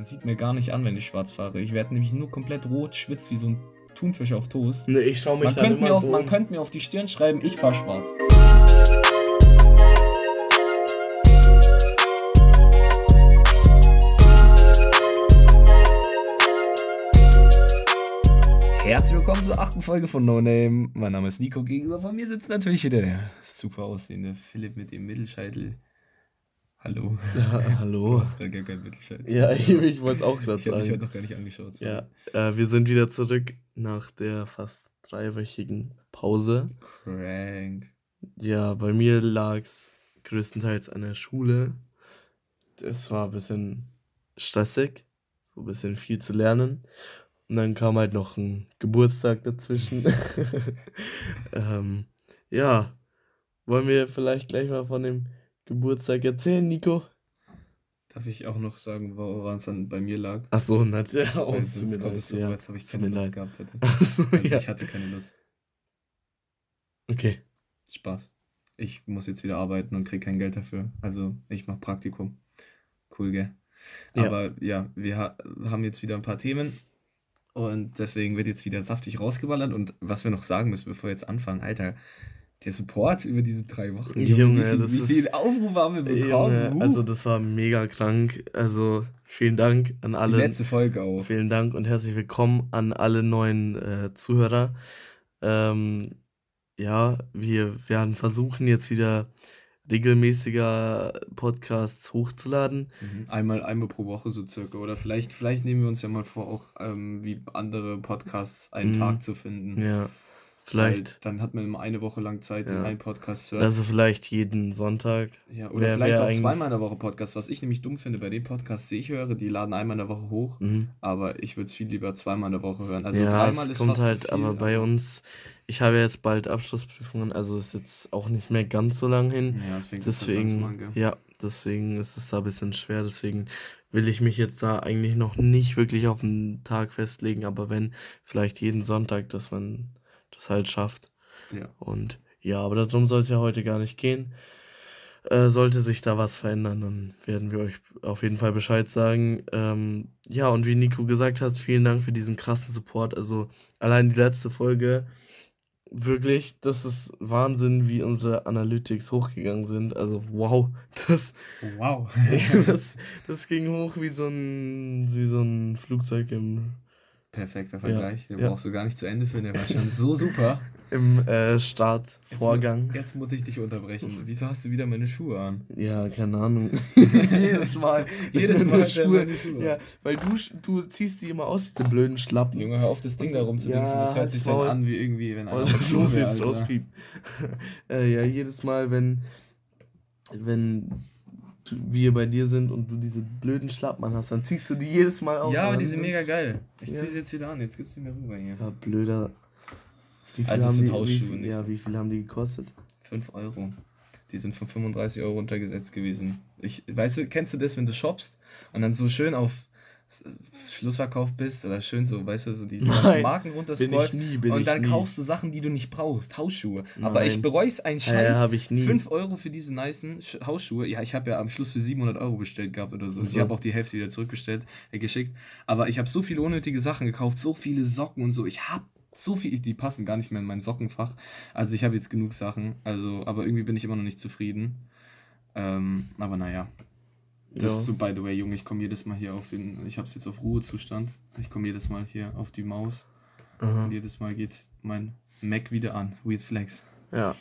Man sieht mir gar nicht an, wenn ich schwarz fahre. Ich werde nämlich nur komplett rot, schwitz wie so ein Thunfisch auf Toast. Ne, ich schau mich Man dann könnte mir, immer auf, so. man könnte mir auf die Stirn schreiben, ich fahr schwarz. Herzlich willkommen zur achten Folge von No Name. Mein Name ist Nico. Gegenüber von mir sitzt natürlich wieder der super aussehende Philipp mit dem Mittelscheitel. Hallo. Ja, Du hallo. hast gerade gar keinen Mittelscheitel. Ja, ich wollte es auch gerade Ich habe heute sagen. noch gar nicht angeschaut. sorry. Ja, äh, wir sind wieder zurück nach der fast dreiwöchigen Pause. Crank. Ja, bei mir lag es größtenteils an der Schule. Es war ein bisschen stressig, so ein bisschen viel zu lernen. Und dann kam halt noch ein Geburtstag dazwischen. ähm, ja, wollen wir vielleicht gleich mal von dem Geburtstag erzählen, Nico? Darf ich auch noch sagen, woran es dann bei mir lag? Ach so, natürlich. Oh, tut mir sonst kommt es so, ja. als ob ich keine Lust leid. gehabt hätte. Ach so, Also ja. ich hatte keine Lust. Okay. Spaß. Ich muss jetzt wieder arbeiten und krieg kein Geld dafür. Also ich mache Praktikum. Cool, gell? Ja. Aber ja, wir ha haben jetzt wieder ein paar Themen und deswegen wird jetzt wieder saftig rausgeballert. Und was wir noch sagen müssen, bevor wir jetzt anfangen, Alter, der Support über diese drei Wochen. Junge, wie viel, das wie ist- viele Aufrufe haben wir bekommen? Junge, also das war mega krank. Also vielen Dank an die alle. letzte Folge auch. Vielen Dank und herzlich willkommen an alle neuen äh, Zuhörer. Ähm, ja, wir werden versuchen jetzt wieder regelmäßiger Podcasts hochzuladen. Mhm. Einmal, einmal pro Woche so circa. Oder vielleicht, vielleicht nehmen wir uns ja mal vor, auch ähm, wie andere Podcasts einen Mhm. Tag zu finden. Ja, Weil vielleicht, dann hat man immer eine Woche lang Zeit, Ja. den einen Podcast zu hören. also vielleicht jeden Sonntag. ja, oder wär- vielleicht wär auch zweimal in der Woche Podcast. Was ich nämlich dumm finde bei den Podcasts, die ich höre, die laden einmal in der Woche hoch. Mhm. Aber ich würde es viel lieber zweimal in der Woche hören. Also ja, dreimal es ist kommt fast halt, viel, aber bei uns, ich habe jetzt bald Abschlussprüfungen, also ist jetzt auch nicht mehr ganz so lang hin. Ja, deswegen, ist es halt Deswegen, gell? ja, deswegen ist es da ein bisschen schwer. Deswegen will ich mich jetzt da eigentlich noch nicht wirklich auf einen Tag festlegen, aber wenn, vielleicht jeden Sonntag, dass man das halt schafft. Ja. Und ja, aber darum soll es ja heute gar nicht gehen. Äh, sollte sich da was verändern, dann werden wir euch auf jeden Fall Bescheid sagen. Ähm, ja, und wie Nico gesagt hat, vielen Dank für diesen krassen Support. Also allein die letzte Folge, wirklich, das ist Wahnsinn, wie unsere Analytics hochgegangen sind. Also wow, das, Wow. das, das ging hoch wie so ein, wie so ein Flugzeug im, Perfekter Vergleich. Den ja. brauchst du gar nicht zu Ende führen. Der war schon so super. im äh, Jetzt Startvorgang. mu- Jetzt muss ich dich unterbrechen. Wieso hast du wieder meine Schuhe an? Ja, keine Ahnung. Jedes Mal. Jedes Mal Schuhe. Schuhe. Ja, weil du, du ziehst die immer aus, diese blöden Schlappen. Junge, hör auf, das Ding da rumzudingsen. Ja, das hört sich dann an wie irgendwie, wenn Oh, einer das Klo muss jetzt rauspiepen. äh, ja, jedes Mal, wenn, wenn wir bei dir sind und du diese blöden Schlappen anhast, dann ziehst du die jedes Mal aus. Ja, aber die sind mega geil. Ich Ja. zieh sie jetzt wieder an. Jetzt gibt's die mir rüber hier. Ja, blöder. Wie viel Also haben sind die, wie Hausschuhe, nicht ja, wie viel haben die gekostet? 5 Euro. Die sind von 35 Euro runtergesetzt gewesen. Ich, weißt du, kennst du das, wenn du shoppst und dann so schön auf Schlussverkauf bist oder schön so, weißt du, so diese ganzen Nein, Marken runterscrollst nie, und dann kaufst du Sachen, die du nicht brauchst, Hausschuhe. Aber Nein. ich bereue es einen Ja, Scheiß. hab ich nie. 5 Euro für diese nicen Sch- Hausschuhe. Ja, ich habe ja am Schluss für 700 Euro bestellt gehabt oder so. Also Ich habe auch die Hälfte wieder zurückbestellt, äh, geschickt. Aber ich habe so viele unnötige Sachen gekauft, so viele Socken und so. Ich habe so viel, die passen gar nicht mehr in mein Sockenfach. Also ich habe jetzt genug Sachen. Also, aber irgendwie bin ich immer noch nicht zufrieden. Ähm, aber naja. Das Ja. ist so, by the way, Junge, ich komme jedes Mal hier auf den, ich habe es jetzt auf Ruhezustand. Ich komme jedes Mal hier auf die Maus. Aha. Und jedes Mal geht mein Mac wieder an. Weird Flex. Ja.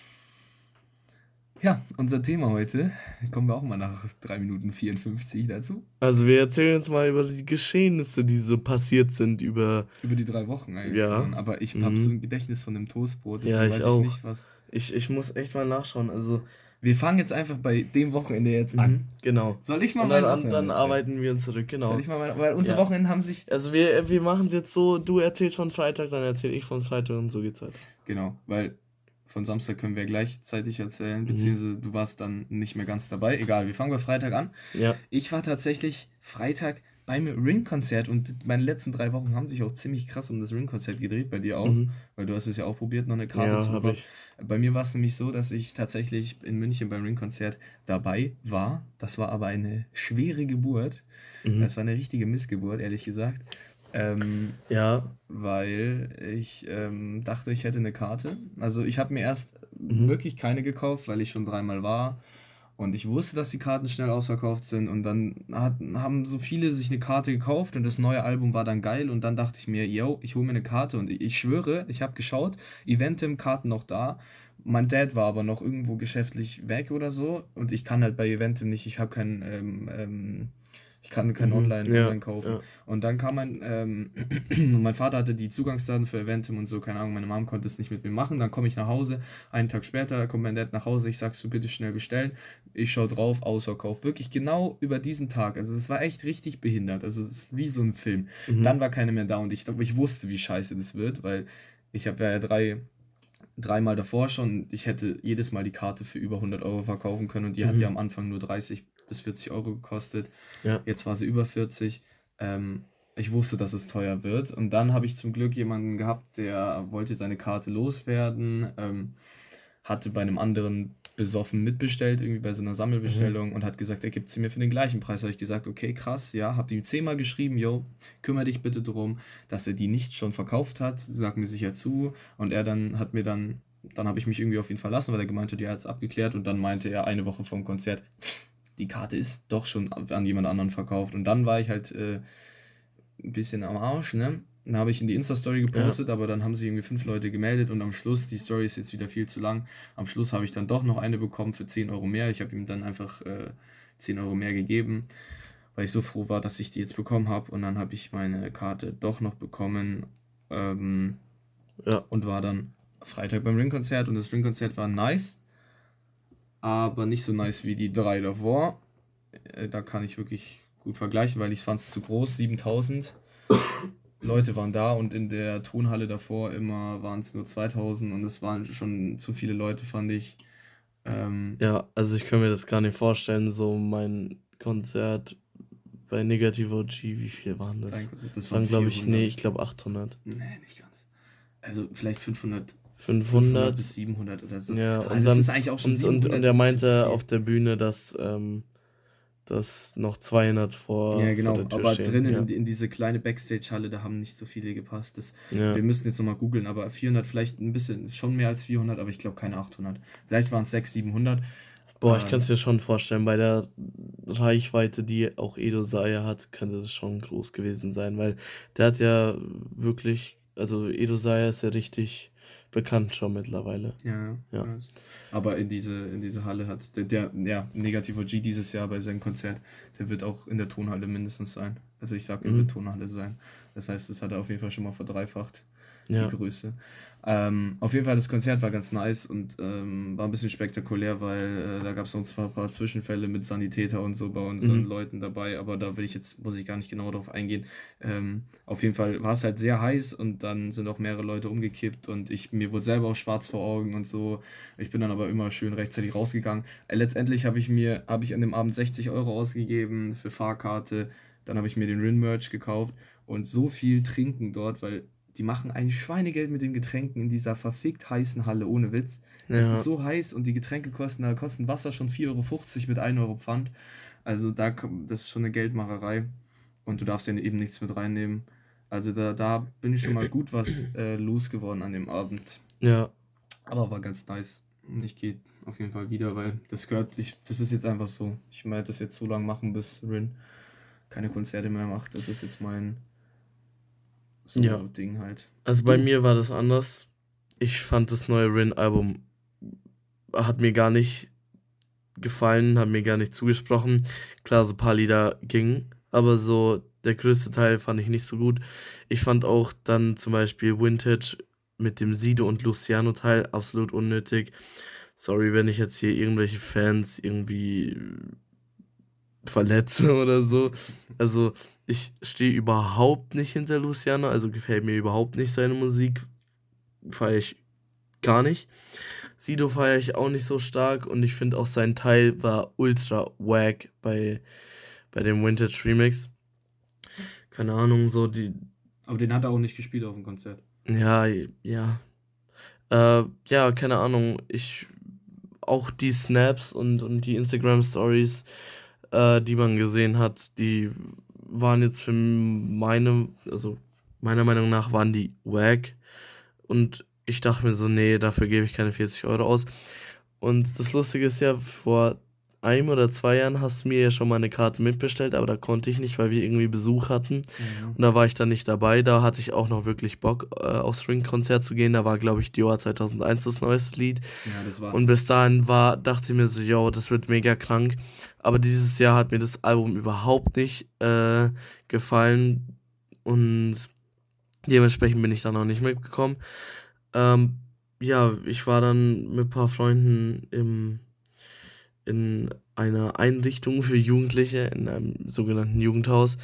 Ja, unser Thema heute, kommen wir auch mal nach 3 Minuten 54 dazu. Also wir erzählen jetzt mal über die Geschehnisse, die so passiert sind, über. Über die drei Wochen eigentlich. Ja. schon. Aber ich Mhm. habe so ein Gedächtnis von dem Toastbrot. Ja, ich weiß auch. nicht, was. Ich, ich muss echt mal nachschauen. Also. Wir fangen jetzt einfach bei dem Wochenende jetzt an. Mhm, Genau. Soll ich mal Und mein dann, Wochenende dann arbeiten wir uns zurück, genau. Soll ich mal mein, weil unsere Ja. Wochenenden haben sich. Also wir, wir machen es jetzt so, du erzählst von Freitag, dann erzähle ich von Freitag und so geht's weiter. Genau, weil von Samstag können wir gleichzeitig Mhm. erzählen, beziehungsweise du warst dann nicht mehr ganz dabei. Egal, wir fangen bei Freitag an. Ja. Ich war tatsächlich Freitag beim Ring-Konzert und meine letzten drei Wochen haben sich auch ziemlich krass um das Ring-Konzert gedreht, bei dir auch, mhm. weil du hast es ja auch probiert, noch eine Karte ja, zu bekommen. Bei mir war es nämlich so, dass ich tatsächlich in München beim Ring-Konzert dabei war. Das war aber eine schwere Geburt. Mhm. Das war eine richtige Missgeburt, ehrlich gesagt. Ähm, ja. Weil ich ähm, dachte, ich hätte eine Karte. Also ich habe mir erst mhm. wirklich keine gekauft, weil ich schon dreimal war. Und ich wusste, dass die Karten schnell ausverkauft sind. Und dann hat, haben so viele sich eine Karte gekauft und das neue Album war dann geil. Und dann dachte ich mir, yo, ich hole mir eine Karte. Und ich, schwöre, ich habe geschaut, Eventim, Karten noch da. Mein Dad war aber noch irgendwo geschäftlich weg oder so. Und ich kann halt bei Eventim nicht, ich habe kein ähm, ähm, ich kann kein mhm. Online, ja, Online kaufen. Ja. Und dann kam mein, ähm, mein Vater hatte die Zugangsdaten für Eventim und so, keine Ahnung, meine Mom konnte es nicht mit mir machen. Dann komme ich nach Hause, einen Tag später kommt mein Dad nach Hause, ich sagst du bitte schnell bestellen. Ich schaue drauf, Ausverkauf. Wirklich genau über diesen Tag. Also es war echt richtig behindert. Also es ist wie so ein Film. Mhm. Dann war keine mehr da und ich, ich wusste, wie scheiße das wird, weil ich habe ja drei dreimal davor schon, ich hätte jedes Mal die Karte für über 100 Euro verkaufen können und die mhm. hat ja am Anfang nur 30 bis 40 Euro gekostet. Ja. Jetzt war sie über 40. Ähm, ich wusste, dass es teuer wird. Und dann habe ich zum Glück jemanden gehabt, der wollte seine Karte loswerden, ähm, hatte bei einem anderen besoffen mitbestellt, irgendwie bei so einer Sammelbestellung mhm. und hat gesagt, er gibt sie mir für den gleichen Preis. Habe ich gesagt, okay, krass, ja, habe ihm zehnmal geschrieben, yo, kümmere dich bitte darum, dass er die nicht schon verkauft hat, sag mir sicher zu. Und er dann hat mir dann, dann habe ich mich irgendwie auf ihn verlassen, weil er gemeint hat, er hat es abgeklärt und dann meinte er eine Woche vor dem Konzert, die Karte ist doch schon an jemand anderen verkauft. Und dann war ich halt äh, ein bisschen am Arsch, ne? Dann habe ich in die Insta-Story gepostet, ja. aber dann haben sich irgendwie fünf Leute gemeldet und am Schluss, die Story ist jetzt wieder viel zu lang, am Schluss habe ich dann doch noch eine bekommen für 10 Euro mehr. Ich habe ihm dann einfach äh, 10 Euro mehr gegeben, weil ich so froh war, dass ich die jetzt bekommen habe. Und dann habe ich meine Karte doch noch bekommen ähm, ja. und war dann Freitag beim Ring-Konzert und das Ring-Konzert war nice aber nicht so nice wie die drei davor. Äh, da kann ich wirklich gut vergleichen, weil ich fand es zu groß, 7000 Leute waren da und in der Tonhalle davor immer waren es nur 2000 und es waren schon zu viele Leute, fand ich. Ähm, ja, also ich kann mir das gar nicht vorstellen, so mein Konzert bei Negative OG, wie viel waren das? Das waren, glaube ich, nee, ich glaube 800. Nee, nicht ganz. Also vielleicht 500 500, bis 700 oder so. Ja, und das ist eigentlich auch schon und, und, und er meinte auf der Bühne, dass, ähm, dass noch 200 vor, ja, genau, vor der Tür aber stehen. drinnen ja. in, in, diese kleine Backstage-Halle, da haben nicht so viele gepasst. Das, ja. Wir müssen jetzt nochmal googeln, aber 400, vielleicht ein bisschen, schon mehr als 400, aber ich glaube keine 800. Vielleicht waren es 600, 700. Boah, ich kann es mir schon vorstellen, bei der Reichweite, die auch Edo Saya hat, könnte das schon groß gewesen sein, weil der hat ja wirklich, also Edo Saya ist ja richtig bekannt schon mittlerweile. Ja, ja. Aber in diese, in diese Halle hat der, der ja, Negativo G dieses Jahr bei seinem Konzert, der wird auch in der Tonhalle mindestens sein. Also ich sag, er mhm. wird Tonhalle sein. Das heißt, das hat er auf jeden Fall schon mal verdreifacht, ja. die Größe. Ähm, auf jeden Fall, das Konzert war ganz nice und ähm, war ein bisschen spektakulär, weil äh, da gab es noch zwar ein paar Zwischenfälle mit Sanitäter und so bei unseren mhm. Leuten dabei, aber da will ich jetzt, muss ich gar nicht genau darauf eingehen. Ähm, auf jeden Fall war es halt sehr heiß und dann sind auch mehrere Leute umgekippt und ich, mir wurde selber auch schwarz vor Augen und so. Ich bin dann aber immer schön rechtzeitig rausgegangen. Äh, letztendlich habe ich mir, habe ich an dem Abend 60 Euro ausgegeben für Fahrkarte, dann habe ich mir den Rin-Merch gekauft und so viel trinken dort, weil die machen ein Schweinegeld mit den Getränken in dieser verfickt heißen Halle, ohne Witz. Ja. Es ist so heiß und die Getränke kosten, da kosten Wasser schon 4,50 Euro mit 1 Euro Pfand. Also da das ist schon eine Geldmacherei. Und du darfst ja eben nichts mit reinnehmen. Also da, da bin ich schon mal gut was äh, losgeworden an dem Abend. Ja. Aber war ganz nice. Ich gehe auf jeden Fall wieder, weil das gehört, ich, das ist jetzt einfach so. Ich werde das jetzt so lange machen, bis Rin keine Konzerte mehr macht. Das ist jetzt mein so ja. Ding halt. Also bei mir war das anders. Ich fand das neue Rin-Album hat mir gar nicht gefallen, hat mir gar nicht zugesprochen. Klar, so ein paar Lieder gingen, aber so der größte Teil fand ich nicht so gut. Ich fand auch dann zum Beispiel Vintage mit dem Sido und Luciano Teil absolut unnötig. Sorry, wenn ich jetzt hier irgendwelche Fans irgendwie verletze oder so. Also ich stehe überhaupt nicht hinter Luciano, also gefällt mir überhaupt nicht seine Musik. Feiere ich gar nicht. Sido feiere ich auch nicht so stark und ich finde auch sein Teil war ultra wack bei, bei dem Vintage Remix. keine Ahnung, so die. Aber den hat er auch nicht gespielt auf dem Konzert. Ja, ja. Äh, ja, keine Ahnung. Ich. Auch die Snaps und, und die Instagram-Stories, äh, die man gesehen hat, die waren jetzt für meine, also meiner Meinung nach waren die wack. Und ich dachte mir so, nee, dafür gebe ich keine 40 Euro aus. Und das Lustige ist ja, vor einem oder zwei Jahren hast du mir ja schon mal eine Karte mitbestellt, aber da konnte ich nicht, weil wir irgendwie Besuch hatten. Mhm. Und da war ich dann nicht dabei. Da hatte ich auch noch wirklich Bock, äh, aufs Ring-Konzert zu gehen. Da war, glaube ich, Dior 2001 das neueste Lied. Ja, das war. Und bis dahin war, dachte ich mir so, yo, das wird mega krank. Aber dieses Jahr hat mir das Album überhaupt nicht äh, gefallen. Und dementsprechend bin ich da noch nicht mitgekommen. Ähm, ja, ich war dann mit ein paar Freunden im in einer Einrichtung für Jugendliche, in einem sogenannten Jugendhaus.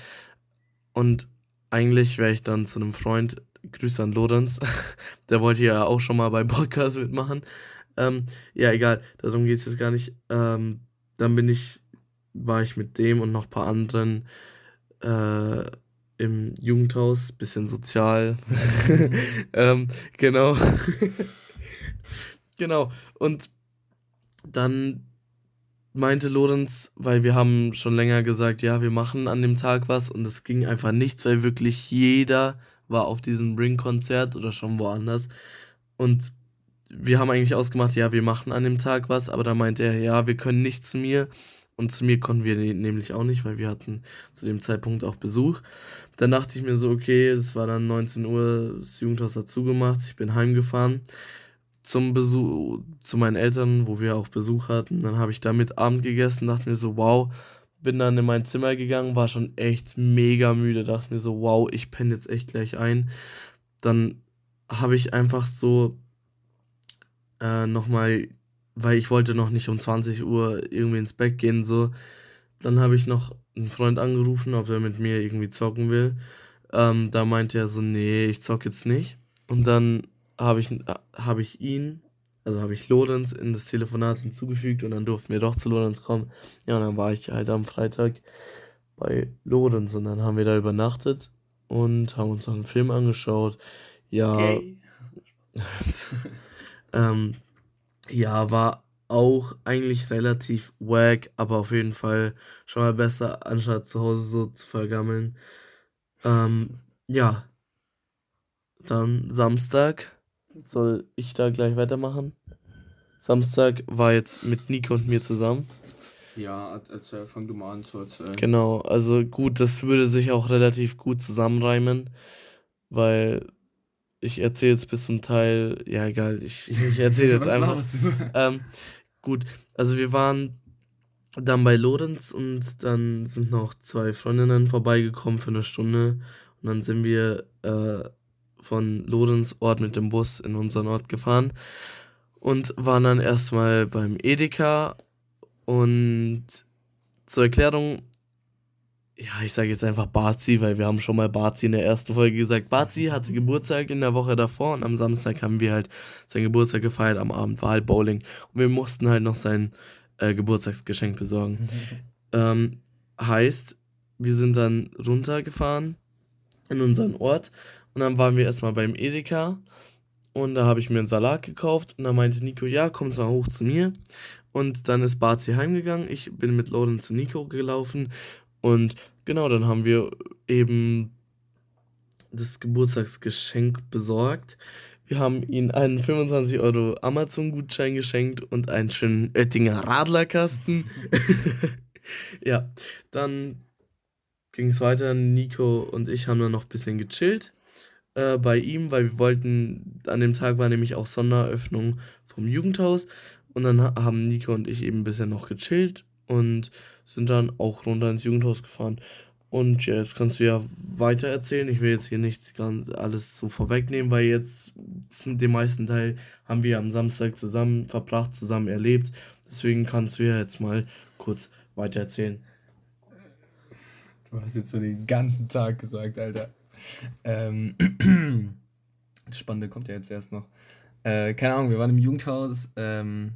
Und eigentlich wäre ich dann zu einem Freund, Grüße an Lorenz, der wollte ja auch schon mal beim Podcast mitmachen. Ähm, ja, egal, darum geht es jetzt gar nicht. Ähm, dann bin ich, war ich mit dem und noch ein paar anderen äh, im Jugendhaus, bisschen sozial. ähm, genau. genau. Und dann meinte Lorenz, weil wir haben schon länger gesagt, ja, wir machen an dem Tag was und es ging einfach nichts, weil wirklich jeder war auf diesem Ring-Konzert oder schon woanders. Und wir haben eigentlich ausgemacht, ja, wir machen an dem Tag was, aber da meinte er, ja, wir können nicht zu mir. Und zu mir konnten wir nämlich auch nicht, weil wir hatten zu dem Zeitpunkt auch Besuch. Dann dachte ich mir so, okay, es war dann 19 Uhr, das Jugendhaus hat zugemacht, ich bin heimgefahren zum Besuch, zu meinen Eltern, wo wir auch Besuch hatten. Dann habe ich da mit Abend gegessen, dachte mir so, wow, bin dann in mein Zimmer gegangen, war schon echt mega müde, dachte mir so, wow, ich penne jetzt echt gleich ein. Dann habe ich einfach so äh, nochmal, weil ich wollte noch nicht um 20 Uhr irgendwie ins Bett gehen, so, dann habe ich noch einen Freund angerufen, ob er mit mir irgendwie zocken will. Ähm, da meinte er so, nee, ich zock jetzt nicht. Und dann habe ich, hab ich ihn, also habe ich Lorenz in das Telefonat hinzugefügt und dann durften wir doch zu Lorenz kommen. Ja, und dann war ich halt am Freitag bei Lorenz und dann haben wir da übernachtet und haben uns noch einen Film angeschaut. Ja. Okay. ähm, ja, war auch eigentlich relativ wack, aber auf jeden Fall schon mal besser, anstatt zu Hause so zu vergammeln. Ähm, ja. Dann Samstag soll ich da gleich weitermachen? Samstag war jetzt mit Nico und mir zusammen. Ja, erzähl, fang du mal an zu erzählen. Genau, also gut, das würde sich auch relativ gut zusammenreimen, weil ich erzähle jetzt bis zum Teil, ja egal, ich, ich erzähle jetzt einfach. ähm, gut, also wir waren dann bei Lorenz und dann sind noch zwei Freundinnen vorbeigekommen für eine Stunde und dann sind wir äh, von Lorenz Ort mit dem Bus in unseren Ort gefahren und waren dann erstmal beim Edeka und zur Erklärung, ja, ich sage jetzt einfach Bazi, weil wir haben schon mal Bazi in der ersten Folge gesagt. Bazi hatte Geburtstag in der Woche davor und am Samstag haben wir halt seinen Geburtstag gefeiert, am Abend war halt Bowling und wir mussten halt noch sein äh, Geburtstagsgeschenk besorgen. ähm, heißt, wir sind dann runtergefahren in unseren Ort und dann waren wir erstmal beim Edeka und da habe ich mir einen Salat gekauft und dann meinte Nico, ja, komm mal hoch zu mir. Und dann ist Bazi heimgegangen. Ich bin mit Loden zu Nico gelaufen und genau, dann haben wir eben das Geburtstagsgeschenk besorgt. Wir haben ihm einen 25 Euro Amazon-Gutschein geschenkt und einen schönen Oettinger Radlerkasten. ja, dann ging es weiter. Nico und ich haben dann noch ein bisschen gechillt äh, bei ihm, weil wir wollten, an dem Tag war nämlich auch Sonderöffnung vom Jugendhaus und dann haben Nico und ich eben bisschen noch gechillt und sind dann auch runter ins Jugendhaus gefahren. Und ja, jetzt kannst du ja weiter erzählen. Ich will jetzt hier nichts ganz alles so vorwegnehmen, weil jetzt den meisten Teil haben wir am Samstag zusammen verbracht, zusammen erlebt. Deswegen kannst du ja jetzt mal kurz weiter erzählen. Du hast jetzt so den ganzen Tag gesagt, Alter. Ähm, das Spannende kommt ja jetzt erst noch. Äh, keine Ahnung, wir waren im Jugendhaus. Ähm,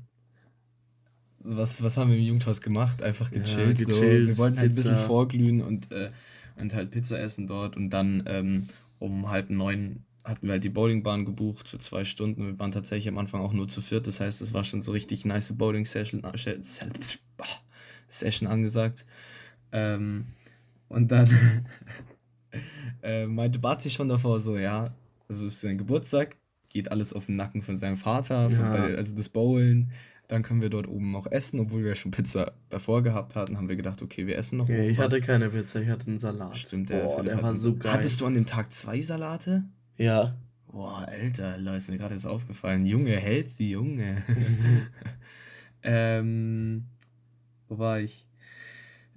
was, was haben wir im Jugendhaus gemacht? Einfach gechillt. Ja, gechillt so. Wir wollten halt Pizza. ein bisschen vorglühen und, äh, und halt Pizza essen dort und dann ähm, um halb neun hatten wir halt die Bowlingbahn gebucht für zwei Stunden. Wir waren tatsächlich am Anfang auch nur zu viert, das heißt, es war schon so richtig nice Bowling-Session äh, Session angesagt. Ähm, und dann äh, meinte Bazi schon davor so, ja, also ist sein Geburtstag, geht alles auf den Nacken von seinem Vater, von, ja. also das Bowlen. Dann können wir dort oben noch essen, obwohl wir ja schon Pizza davor gehabt hatten, haben wir gedacht, okay, wir essen noch. Ja, ich was. hatte keine Pizza, ich hatte einen Salat. Stimmt, der, Boah, der war so geil. Hattest du an dem Tag zwei Salate? Ja. Boah, Alter, Leute, ist mir gerade jetzt aufgefallen. Junge, healthy, Junge. ähm, wo war ich?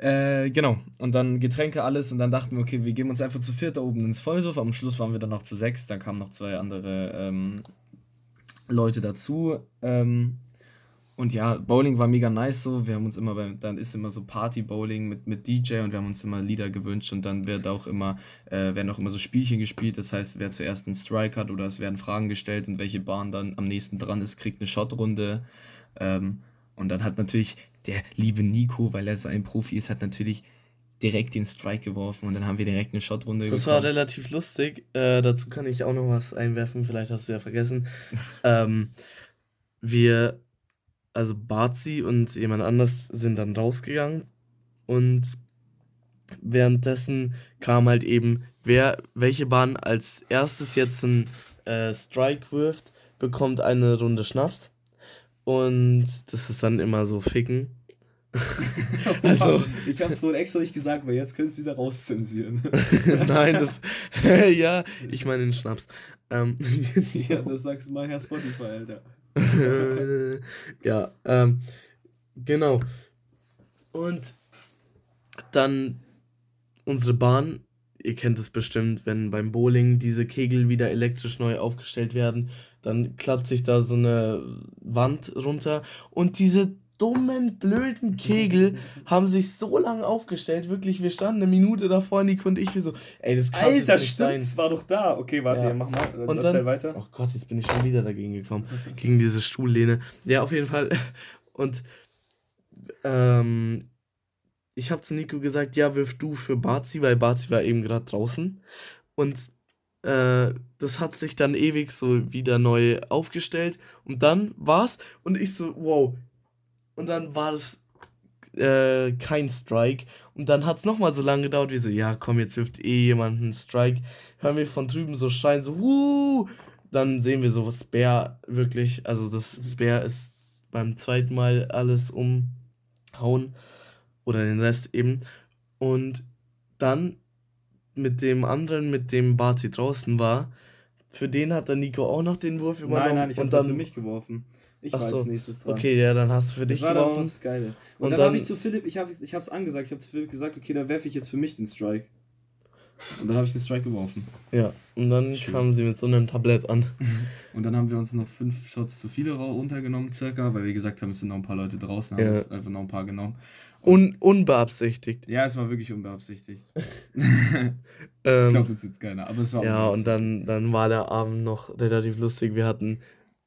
Äh, genau. Und dann Getränke, alles. Und dann dachten wir, okay, wir geben uns einfach zu viert da oben ins Vollsof. Am Schluss waren wir dann noch zu sechs. Dann kamen noch zwei andere ähm, Leute dazu. Ähm, und ja, Bowling war mega nice so. Wir haben uns immer beim, dann ist immer so Party-Bowling mit, mit DJ und wir haben uns immer Lieder gewünscht und dann wird auch immer, äh, werden auch immer so Spielchen gespielt. Das heißt, wer zuerst einen Strike hat oder es werden Fragen gestellt und welche Bahn dann am nächsten dran ist, kriegt eine Shotrunde. Ähm, und dann hat natürlich der liebe Nico, weil er so ein Profi ist, hat natürlich direkt den Strike geworfen und dann haben wir direkt eine Shotrunde Das bekommen. war relativ lustig. Äh, dazu kann ich auch noch was einwerfen, vielleicht hast du ja vergessen. ähm, wir also Bazi und jemand anders sind dann rausgegangen und währenddessen kam halt eben, wer welche Bahn als erstes jetzt einen äh, Strike wirft, bekommt eine Runde Schnaps. Und das ist dann immer so ficken. also, ich hab's vorhin extra nicht gesagt, weil jetzt könntest du wieder rauszensieren. Nein, das. ja, ich meine den Schnaps. Ähm, ja, das sagst du mal Herr Spotify, Alter. ja, ähm, genau. Und dann unsere Bahn, ihr kennt es bestimmt, wenn beim Bowling diese Kegel wieder elektrisch neu aufgestellt werden, dann klappt sich da so eine Wand runter und diese dummen, blöden Kegel haben sich so lange aufgestellt. Wirklich, wir standen eine Minute davor, Nico und ich, wir so, ey, das kann Alter, nicht stimmt, sein. es war doch da. Okay, warte, ja. mach mal. Und dann, weiter. Oh Gott, jetzt bin ich schon wieder dagegen gekommen. gegen diese Stuhllehne. Ja, auf jeden Fall. Und ähm, ich habe zu Nico gesagt, ja, wirf du für Bazi, weil Bazi war eben gerade draußen. Und äh, das hat sich dann ewig so wieder neu aufgestellt. Und dann war's. Und ich so, wow, und dann war das äh, kein Strike. Und dann hat es nochmal so lange gedauert, wie so, ja, komm, jetzt wirft eh jemand einen Strike. Hören wir von drüben so schreien, so, wuh! Dann sehen wir so Spare wirklich, also das Spare ist beim zweiten Mal alles umhauen. Oder den Rest eben. Und dann mit dem anderen, mit dem Barzi draußen war, für den hat der Nico auch noch den Wurf übernommen. Nein, nein, ich habe dann für mich geworfen. Ich war so. als nächstes dran. Okay, ja, dann hast du für dich das war geworfen. Dann das Geile. Und, und dann, dann habe ich zu Philipp, ich habe ich hab's angesagt, ich habe zu Philipp gesagt, okay, da werfe ich jetzt für mich den Strike. Und dann habe ich den Strike geworfen. Ja, und dann Schön. kamen sie mit so einem Tablett an. und dann haben wir uns noch fünf Shots zu viele runtergenommen, circa, weil wir gesagt haben, es sind noch ein paar Leute draußen, haben ja. uns einfach noch ein paar genommen. Un unbeabsichtigt. Ja, es war wirklich unbeabsichtigt. das ähm, glaubt uns jetzt keiner, aber es war Ja, und dann, dann war der Abend noch relativ lustig. Wir hatten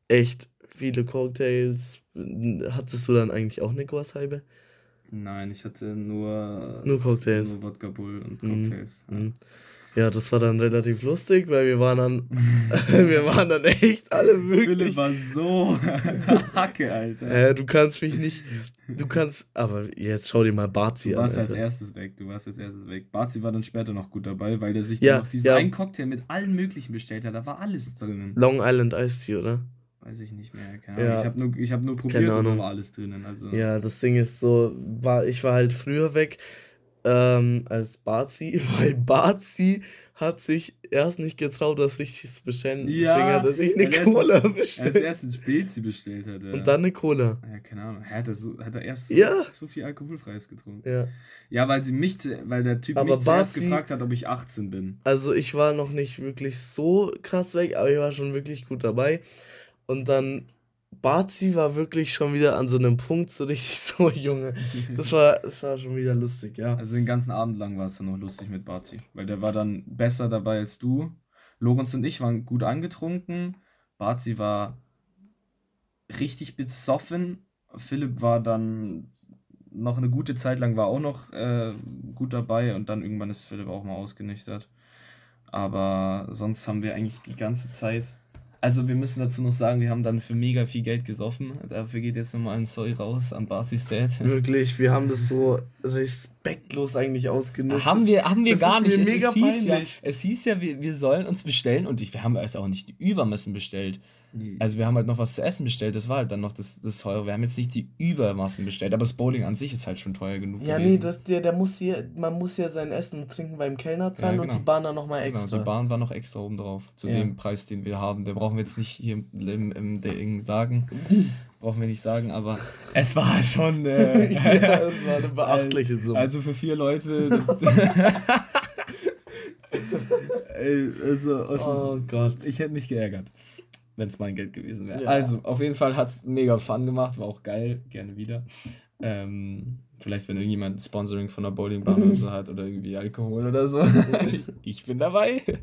echt viele Cocktails. Hattest du dann eigentlich auch eine Guashalbe? Nein, ich hatte nur, nur Cocktails. Nur Wodka Bull und mhm. Cocktails. Mhm. Ja. Ja. das war dann relativ lustig, weil wir waren dann, wir waren dann echt alle wirklich. Philipp war so Hacke, Alter. Äh, du kannst mich nicht, du kannst, aber jetzt schau dir mal Bazi an. Du warst an, als erstes weg, du warst als erstes weg. Bazi war dann später noch gut dabei, weil der sich ja, dann noch diesen ja. einen Cocktail mit allen möglichen bestellt hat, da war alles drinnen. Long Island Iced Tea, oder? Weiß ich nicht mehr, keine Ahnung. Ja. Ich habe nur, hab nur probiert und da war alles drinnen. Also. Ja, das Ding ist so, war, ich war halt früher weg ähm, als Bazi, weil Bazi hat sich erst nicht getraut, dass ich das bestellen. Ja, Deswegen hat er sich eine Cola bestellt. Als erst ein Spezi bestellt hat. Und dann eine Cola. Ja, keine Ahnung. Hat er, so, hat er erst ja. so, viel Alkoholfreies getrunken? Ja. Ja, weil sie mich, weil der Typ aber mich zuerst gefragt hat, ob ich 18 bin. Also ich war noch nicht wirklich so krass weg, aber ich war schon wirklich gut dabei. Und dann Bazi war wirklich schon wieder an so einem Punkt so richtig so, Junge. Das war, das war schon wieder lustig, ja. Also den ganzen Abend lang war es dann noch lustig mit Bazi. Weil der war dann besser dabei als du. Lorenz und ich waren gut angetrunken. Bazi war richtig besoffen. Philipp war dann noch eine gute Zeit lang war auch noch äh, gut dabei und dann irgendwann ist Philipp auch mal ausgenüchtert. Aber sonst haben wir eigentlich die ganze Zeit also wir müssen dazu noch sagen, wir haben dann für mega viel Geld gesoffen. Dafür geht jetzt nochmal ein Sorry raus an Barsis Dad. Wirklich, wir haben das so respektlos eigentlich ausgenutzt. Haben wir, haben wir das gar nicht. Es, es, hieß ja, es hieß ja, wir, wir sollen uns bestellen und ich, wir haben es auch nicht Übermessen bestellt. Also wir haben halt noch was zu essen bestellt, das war halt dann noch das, das teure. Wir haben jetzt nicht die Übermassen bestellt, aber das Bowling an sich ist halt schon teuer genug. Ja, gewesen. nee, das, der, der muss hier, man muss ja sein Essen und Trinken beim Kellner zahlen ja, genau. und die Bahn dann nochmal extra. Genau, die Bahn war noch extra oben drauf, zu ja. dem Preis, den wir haben. Den brauchen wir jetzt nicht hier im, im Ding sagen. brauchen wir nicht sagen, aber es war schon. Äh, ja, es war eine beachtliche Summe. Also für vier Leute. Ey, also, oh Gott. Ich hätte mich geärgert wenn es mein Geld gewesen wäre. Ja. Also, auf jeden Fall hat es mega Fun gemacht, war auch geil, gerne wieder. Ähm, vielleicht, wenn irgendjemand Sponsoring von der Bowlingbahn oder so hat oder irgendwie Alkohol oder so. ich bin dabei.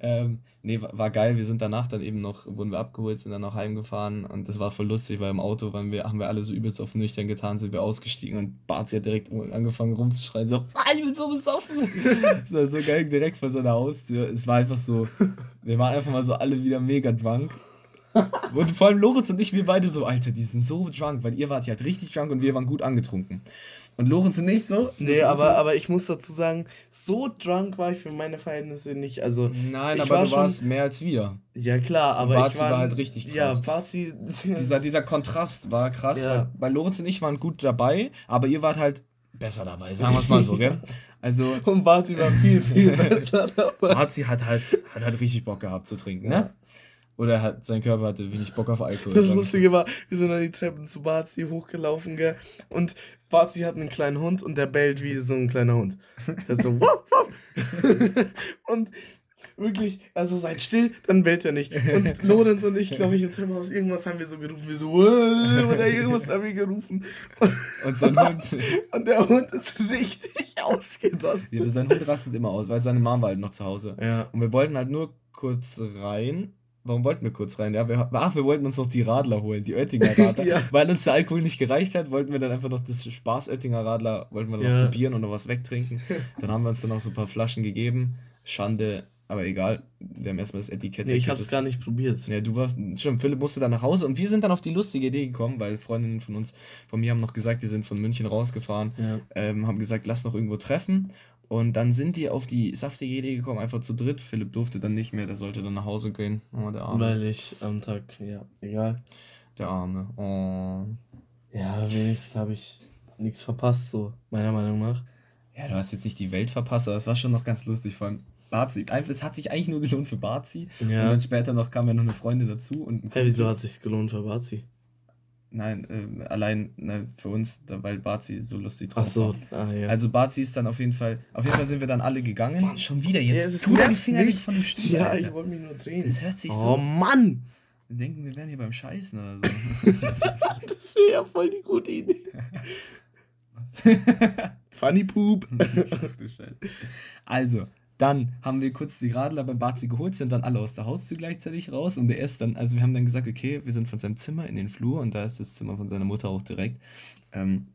ähm, nee, war, geil. Wir sind danach dann eben noch, wurden wir abgeholt, sind dann noch heimgefahren und das war voll lustig, weil im Auto waren wir, haben wir alle so übelst auf nüchtern getan, sind wir ausgestiegen und Barzi hat direkt angefangen rumzuschreien, so, ah, ich bin so besoffen. das war so geil, direkt vor seiner Haustür. Es war einfach so, wir waren einfach mal so alle wieder mega drunk und vor allem Lorenz und ich, wir beide so, Alter, die sind so drunk, weil ihr wart ja halt richtig drunk und wir waren gut angetrunken. Und Lorenz und ich so. Nee, aber, aber ich muss dazu sagen, so drunk war ich für meine Verhältnisse nicht. Also, Nein, aber war du warst mehr als wir. Ja, klar, aber Barzi ich war, war halt richtig krass. Ja, Barzi. dieser, dieser Kontrast war krass, ja. weil, weil Lorenz und ich waren gut dabei, aber ihr wart halt besser dabei, sagen wir es mal so, gell? Also, und Barzi war viel, viel besser dabei. Barzi hat halt, hat halt richtig Bock gehabt zu trinken, ja. ne? Oder hat, sein Körper hatte wenig Bock auf Alkohol. Das Lustige war, wir sind dann die Treppen zu Barzi hochgelaufen, gell? Und Barzi hat einen kleinen Hund und der bellt wie so ein kleiner Hund. Der hat so, wuff, wuff. und wirklich, also seid still, dann bellt er nicht. Und Lorenz und ich, glaube ich, im Treppenhaus, irgendwas haben wir so gerufen, wir so, oder irgendwas haben wir gerufen. Und sein Hund. Und der Hund ist richtig ausgerastet. Ja, sein Hund rastet immer aus, weil seine Mom war halt noch zu Hause. Ja. Und wir wollten halt nur kurz rein warum wollten wir kurz rein? Ja, wir, ach, wir wollten uns noch die Radler holen, die Oettinger Radler. ja. Weil uns der Alkohol nicht gereicht hat, wollten wir dann einfach noch das Spaß Oettinger Radler, wollten wir noch ja. probieren und noch was wegtrinken. Dann haben wir uns dann noch so ein paar Flaschen gegeben. Schande, aber egal. Wir haben erstmal das Etikett. Nee, ich hab's gar nicht probiert. Ja, du warst, schon, Philipp musste dann nach Hause und wir sind dann auf die lustige Idee gekommen, weil Freundinnen von uns, von mir haben noch gesagt, die sind von München rausgefahren, ja. ähm, haben gesagt, lass noch irgendwo treffen und dann sind die auf die saftige Idee gekommen, einfach zu dritt. Philipp durfte dann nicht mehr, der sollte dann nach Hause gehen. Oh, der Arme. Weil ich am Tag, ja, egal. Der Arme. Oh. Ja, wenigstens habe ich nichts verpasst, so, meiner Meinung nach. Ja, du hast jetzt nicht die Welt verpasst, aber es war schon noch ganz lustig. Vor allem Barzi. Es hat sich eigentlich nur gelohnt für Barzi. Ja. Und dann später noch kam ja noch eine Freundin dazu. Und hey, wieso hat es sich gelohnt für Barzi? Nein, äh, allein ne, für uns, weil Bazi so lustig drauf Ach so. Ah, ja. Also Bazi ist dann auf jeden Fall, auf jeden Fall sind wir dann alle gegangen. Mann, schon wieder jetzt. Ja, tu deinen Finger nicht von dem Stuhl. Ja, Alter. ich wollte mich nur drehen. Das hört sich oh, so. Oh Mann! Wir denken, wir wären hier beim Scheißen oder so. das wäre ja voll die gute Idee. Funny Poop. Ach du Scheiße. Also, dann haben wir kurz die Radler beim Bazi geholt, sind dann alle aus der Haustür gleichzeitig raus und er ist dann, also wir haben dann gesagt, okay, wir sind von seinem Zimmer in den Flur und da ist das Zimmer von seiner Mutter auch direkt. Ähm,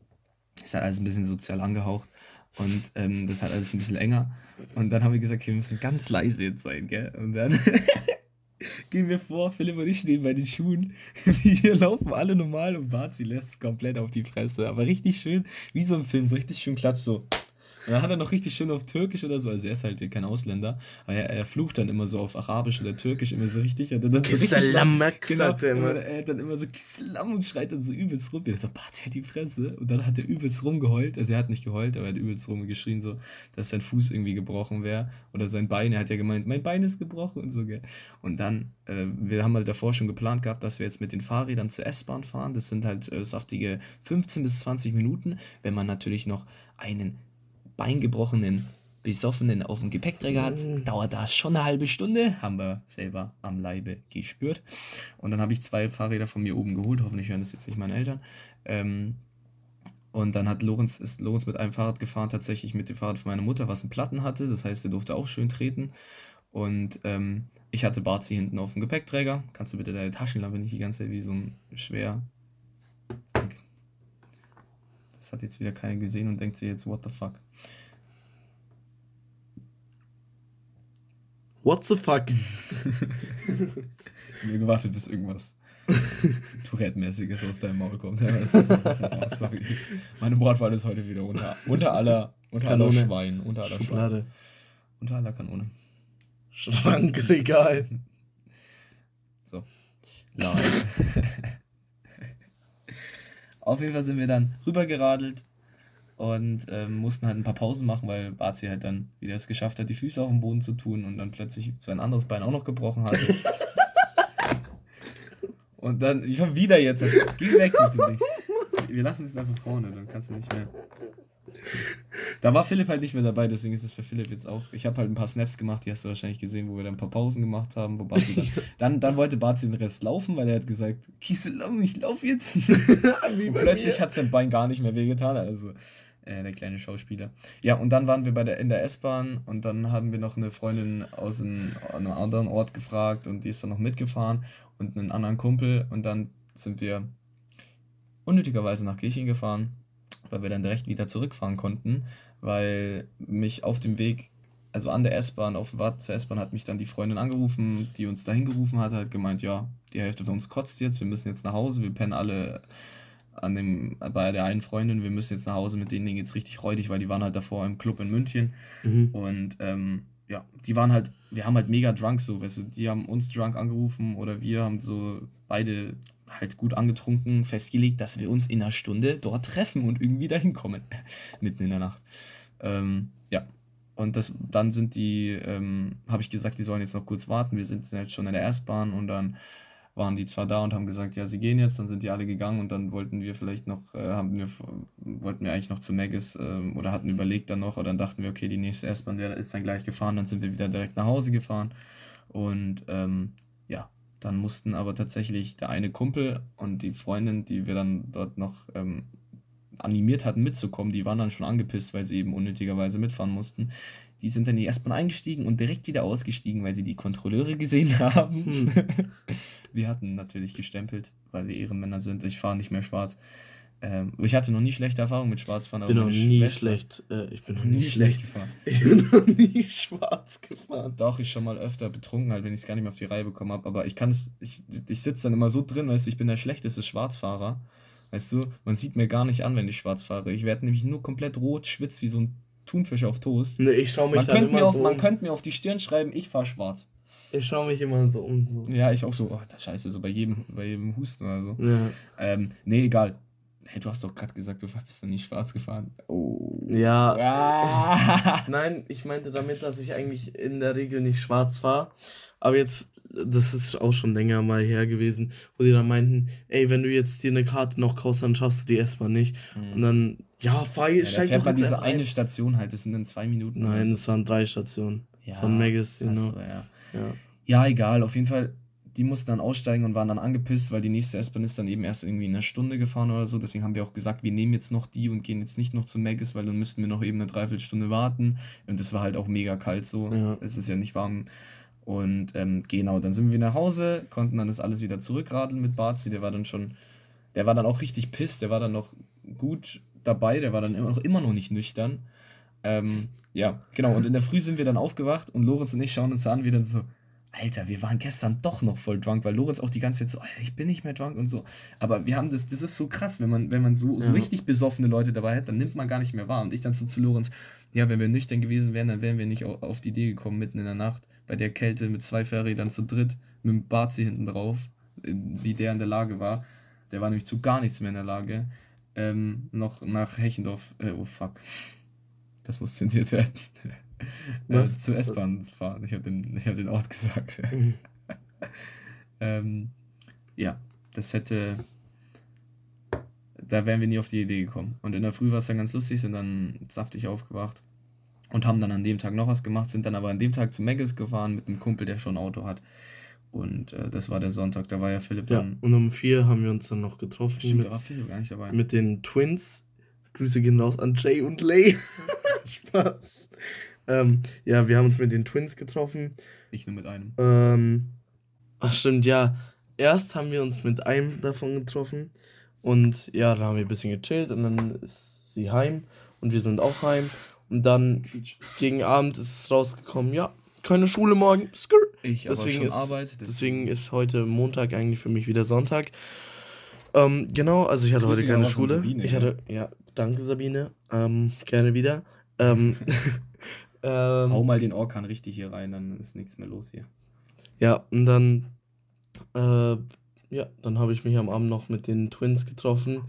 ist halt alles ein bisschen sozial angehaucht und ähm, das ist halt alles ein bisschen enger. Und dann haben wir gesagt, okay, wir müssen ganz leise jetzt sein, gell? Und dann gehen wir vor, Philipp und ich stehen bei den Schuhen. Wir laufen alle normal und Bazi lässt es komplett auf die Fresse. Aber richtig schön, wie so ein Film, so richtig schön klatsch so. Und dann hat er noch richtig schön auf Türkisch oder so, also er ist halt kein Ausländer, aber er, er flucht dann immer so auf Arabisch oder Türkisch immer so richtig. Und dann Kissalam, genau, immer. Er hat dann immer so Kissalam und schreit dann so übelst rum. Er so, Batz, hat die Fresse. Und dann hat er übelst rumgeheult. Also er hat nicht geheult, aber er hat übelst rumgeschrien, so, dass sein Fuß irgendwie gebrochen wäre. Oder sein Bein. Er hat ja gemeint, mein Bein ist gebrochen und so, gell. Und dann, äh, wir haben halt davor schon geplant gehabt, dass wir jetzt mit den Fahrrädern zur S-Bahn fahren. Das sind halt äh, saftige 15 bis 20 Minuten, wenn man natürlich noch einen beingebrochenen Besoffenen auf dem Gepäckträger hat, mhm. dauert das schon eine halbe Stunde. Haben wir selber am Leibe gespürt. Und dann habe ich zwei Fahrräder von mir oben geholt. Hoffentlich hören das jetzt nicht meine Eltern. Ähm, und dann hat Lorenz, ist Lorenz mit einem Fahrrad gefahren, tatsächlich mit dem Fahrrad von meiner Mutter, was einen Platten hatte. Das heißt, er durfte auch schön treten. Und ähm, ich hatte Barzi hinten auf dem Gepäckträger. Kannst du bitte deine Taschenlampe nicht die ganze Zeit wie so ein schwer. Das hat jetzt wieder keiner gesehen und denkt sich jetzt, what the fuck. What the fuck? Ich mir gewartet, bis irgendwas Tourette-mäßiges aus deinem Maul kommt. Ja, sorry. Meine Wortwahl ist heute wieder unter, unter aller, unter aller Schwein. Unter aller Schublade. Schwein. Unter aller Kanone. Schrankregal. So. Laut. Auf jeden Fall sind wir dann rübergeradelt und ähm, mussten halt ein paar Pausen machen, weil Bazi halt dann wieder es geschafft hat, die Füße auf den Boden zu tun und dann plötzlich sein anderes Bein auch noch gebrochen hatte. und dann, ich war wieder jetzt, geh weg mit dem Wir lassen es einfach vorne, dann kannst du nicht mehr. Da war Philipp halt nicht mehr dabei, deswegen ist es für Philipp jetzt auch. Ich habe halt ein paar Snaps gemacht, die hast du wahrscheinlich gesehen, wo wir dann ein paar Pausen gemacht haben, wo Bazi dann, dann, dann wollte Bazi den Rest laufen, weil er hat gesagt, Kiesel, ich lauf jetzt. und plötzlich hat sein Bein gar nicht mehr wehgetan, also äh, der kleine Schauspieler. Ja, und dann waren wir bei der, in der S-Bahn und dann haben wir noch eine Freundin aus einem, einem anderen Ort gefragt und die ist dann noch mitgefahren und einen anderen Kumpel und dann sind wir unnötigerweise nach Kirchen gefahren, weil wir dann direkt wieder zurückfahren konnten, weil mich auf dem Weg, also an der S-Bahn, auf dem Wart zur S-Bahn, hat mich dann die Freundin angerufen, die uns dahin gerufen hat, hat gemeint, ja, die Hälfte von uns kotzt jetzt, wir müssen jetzt nach Hause, wir pennen alle an dem, bei der einen Freundin, wir müssen jetzt nach Hause, mit denen geht's richtig räudig, weil die waren halt davor im Club in München. Mhm. Und ähm, ja, die waren halt, wir haben halt mega drunk so, weißt du, die haben uns drunk angerufen oder wir haben so beide halt gut angetrunken festgelegt, dass wir uns in einer Stunde dort treffen und irgendwie dahin kommen. Mitten in der Nacht. Ähm, ja. Und das, dann sind die, ähm, habe ich gesagt, die sollen jetzt noch kurz warten. Wir sind jetzt schon in der S-Bahn und dann waren die zwar da und haben gesagt, ja, sie gehen jetzt, dann sind die alle gegangen und dann wollten wir vielleicht noch, äh, haben wir, wollten wir eigentlich noch zu Maggis äh, oder hatten überlegt dann noch, oder dann dachten wir, okay, die nächste S-Bahn ist dann gleich gefahren, dann sind wir wieder direkt nach Hause gefahren und ähm, ja, dann mussten aber tatsächlich der eine Kumpel und die Freundin, die wir dann dort noch ähm, animiert hatten mitzukommen, die waren dann schon angepisst, weil sie eben unnötigerweise mitfahren mussten. Die sind dann in die S-Bahn eingestiegen und direkt wieder ausgestiegen, weil sie die Kontrolleure gesehen haben. Hm. Wir hatten natürlich gestempelt, weil wir Ehrenmänner sind. Ich fahre nicht mehr schwarz. Ähm, ich hatte noch nie schlechte Erfahrungen mit Schwarzfahren. Ich bin noch nie schlecht. Äh, ich bin noch nie, schlecht gefahren. Ich bin noch nie schwarz gefahren. Doch, ich schon mal öfter betrunken, halt, wenn ich es gar nicht mehr auf die Reihe bekommen habe. Aber ich kann es, ich, ich sitze dann immer so drin, weißt du, ich bin der schlechteste Schwarzfahrer. Weißt du, man sieht mir gar nicht an, wenn ich schwarz fahre. Ich werde nämlich nur komplett rot, schwitz wie so ein Thunfisch auf Toast. Nee, ich schau mich man dann immer auf, so Man könnte mir auf die Stirn schreiben, ich fahre schwarz. Ich schaue mich immer so um. So. Ja, ich auch so, oh, das scheiße, so bei jedem, bei jedem Husten oder so. Ja. Ähm, nee, egal. Hey, du hast doch gerade gesagt, du bist dann nicht schwarz gefahren. Oh. Ja. Ah. Nein, ich meinte damit, dass ich eigentlich in der Regel nicht schwarz fahre. Aber jetzt, das ist auch schon länger mal her gewesen, wo die dann meinten, ey, wenn du jetzt dir eine Karte noch kaufst, dann schaffst du die erstmal nicht. Mhm. Und dann, ja, fahr, ja, steig doch jetzt diese eine Station halt, das sind dann zwei Minuten. Nein, es waren drei Stationen. Ja. Von Magus, you know. So, ja. Ja. ja, egal. Auf jeden Fall, die mussten dann aussteigen und waren dann angepisst, weil die nächste S-Bahn ist dann eben erst irgendwie in einer Stunde gefahren oder so. Deswegen haben wir auch gesagt, wir nehmen jetzt noch die und gehen jetzt nicht noch zu Maggis, weil dann müssten wir noch eben eine Dreiviertelstunde warten. Und es war halt auch mega kalt so. Ja. Es ist ja nicht warm. Und ähm, genau, dann sind wir nach Hause, konnten dann das alles wieder zurückradeln mit Barzi. Der war dann schon, der war dann auch richtig piss, der war dann noch gut dabei, der war dann immer noch, immer noch nicht nüchtern. Ähm, ja, genau. Und in der Früh sind wir dann aufgewacht und Lorenz und ich schauen uns an, wie dann so, Alter, wir waren gestern doch noch voll drunk, weil Lorenz auch die ganze Zeit so, ich bin nicht mehr drunk und so. Aber wir haben das, das ist so krass, wenn man, wenn man so, so ja. richtig besoffene Leute dabei hat, dann nimmt man gar nicht mehr wahr. Und ich dann so zu Lorenz, ja, wenn wir nüchtern gewesen wären, dann wären wir nicht auf die Idee gekommen, mitten in der Nacht, bei der Kälte mit zwei Fahrrädern zu dritt, mit dem Barzi hinten drauf, wie der in der Lage war. Der war nämlich zu gar nichts mehr in der Lage. Ähm, noch nach Hechendorf, äh, oh fuck, das muss zensiert werden. äh, zur S-Bahn fahren. Ich habe den, hab den Ort gesagt. Ähm, ja, das hätte. Da wären wir nie auf die Idee gekommen. Und in der Früh war es dann ganz lustig, sind dann saftig aufgewacht und haben dann an dem Tag noch was gemacht, sind dann aber an dem Tag zu Maggis gefahren mit einem Kumpel, der schon ein Auto hat. Und äh, das war der Sonntag, da war ja Philipp ja, dann. Und um vier haben wir uns dann noch getroffen. Stimmt, mit, da war Philipp gar nicht dabei. Mit den Twins. Grüße gehen raus an Jay und Lay. Spaß. Ähm, ja, wir haben uns mit den Twins getroffen. Ich nur mit einem. Ähm, ach stimmt, ja. Erst haben wir uns mit einem davon getroffen und ja, da haben wir ein bisschen gechillt und dann ist sie heim und wir sind auch heim. Und dann gegen Abend ist es rausgekommen, ja, keine Schule morgen. Skrr. Ich deswegen schon ist, Arbeit, Deswegen ist heute Montag eigentlich für mich wieder Sonntag. Ähm, genau, also ich hatte Grüße heute keine Schule. Sabine, ich hatte, ja, danke Sabine. Ähm, gerne wieder. Ähm, ähm, Hau mal den Orkan richtig hier rein, dann ist nichts mehr los hier. Ja, und dann, äh, ja, dann habe ich mich am Abend noch mit den Twins getroffen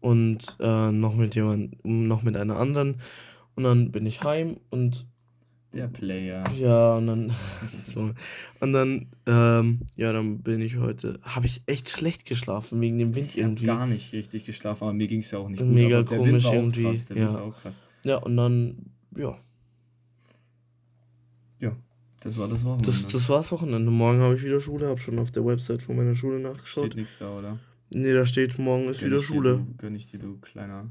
und äh, noch mit jemand, noch mit einer anderen. Und dann bin ich heim und Der Player. ja, und dann, so, und dann, ähm, ja, dann bin ich heute, habe ich echt schlecht geschlafen wegen dem Wind Ich irgendwie. gar nicht richtig geschlafen, aber mir ging es ja auch nicht gut. Mega aber der komisch Wind war auch irgendwie, Krass, der Wind ja. war auch krass. Ja, und dann, Ja, das war das Wochenende. das, das war's Wochenende. Morgen habe ich wieder Schule, habe schon auf der Website von meiner Schule nachgeschaut. Steht nichts da, oder? Nee, da steht, morgen ist Gönn wieder dir, Schule. Du, gönn ich dir, du kleiner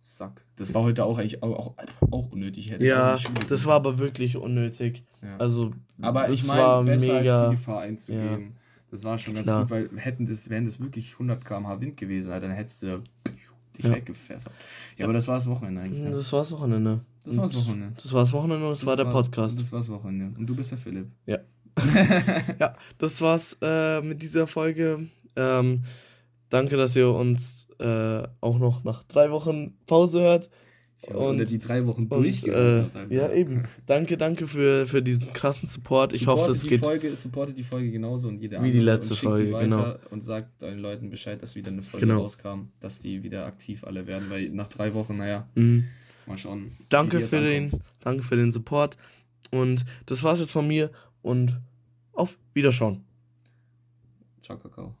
Sack. Das war heute auch eigentlich auch, auch, auch unnötig. Hätte Ja, das war aber wirklich unnötig. Ja. Also, Aber ich meine, war besser mega. als die Gefahr einzugehen. Das war schon ganz Klar. gut, weil hätten das, wären das wirklich 100 km/h Wind gewesen, Alter, dann hättest du dich Ja. weggefässert. Ja, aber das war das Wochenende eigentlich. Ne? Das war's Wochenende. Das war's Und Wochenende. Das war's Wochenende und das, war der Podcast. Das war's Wochenende. Und du bist der Philipp. Ja. ja, das war's äh, mit dieser Folge. Ähm, danke, dass ihr uns äh, auch noch nach drei Wochen Pause hört. Unter die drei Wochen Und, durchgehört. äh, ja, eben. Danke, danke für, für diesen krassen Support. Ich hoffe, Supportet es die geht. Folge, supportet die Folge genauso und jede Wie die andere letzte und Folge, die genau. Und sagt deinen Leuten Bescheid, dass wieder eine Folge Genau. rauskam, dass die wieder aktiv alle werden, weil nach drei Wochen, naja, Mhm. Mal schauen. Danke für, den, ankommt. danke für den Support. Und das war's jetzt von mir und auf Wiederschauen. Ciao, Kakao.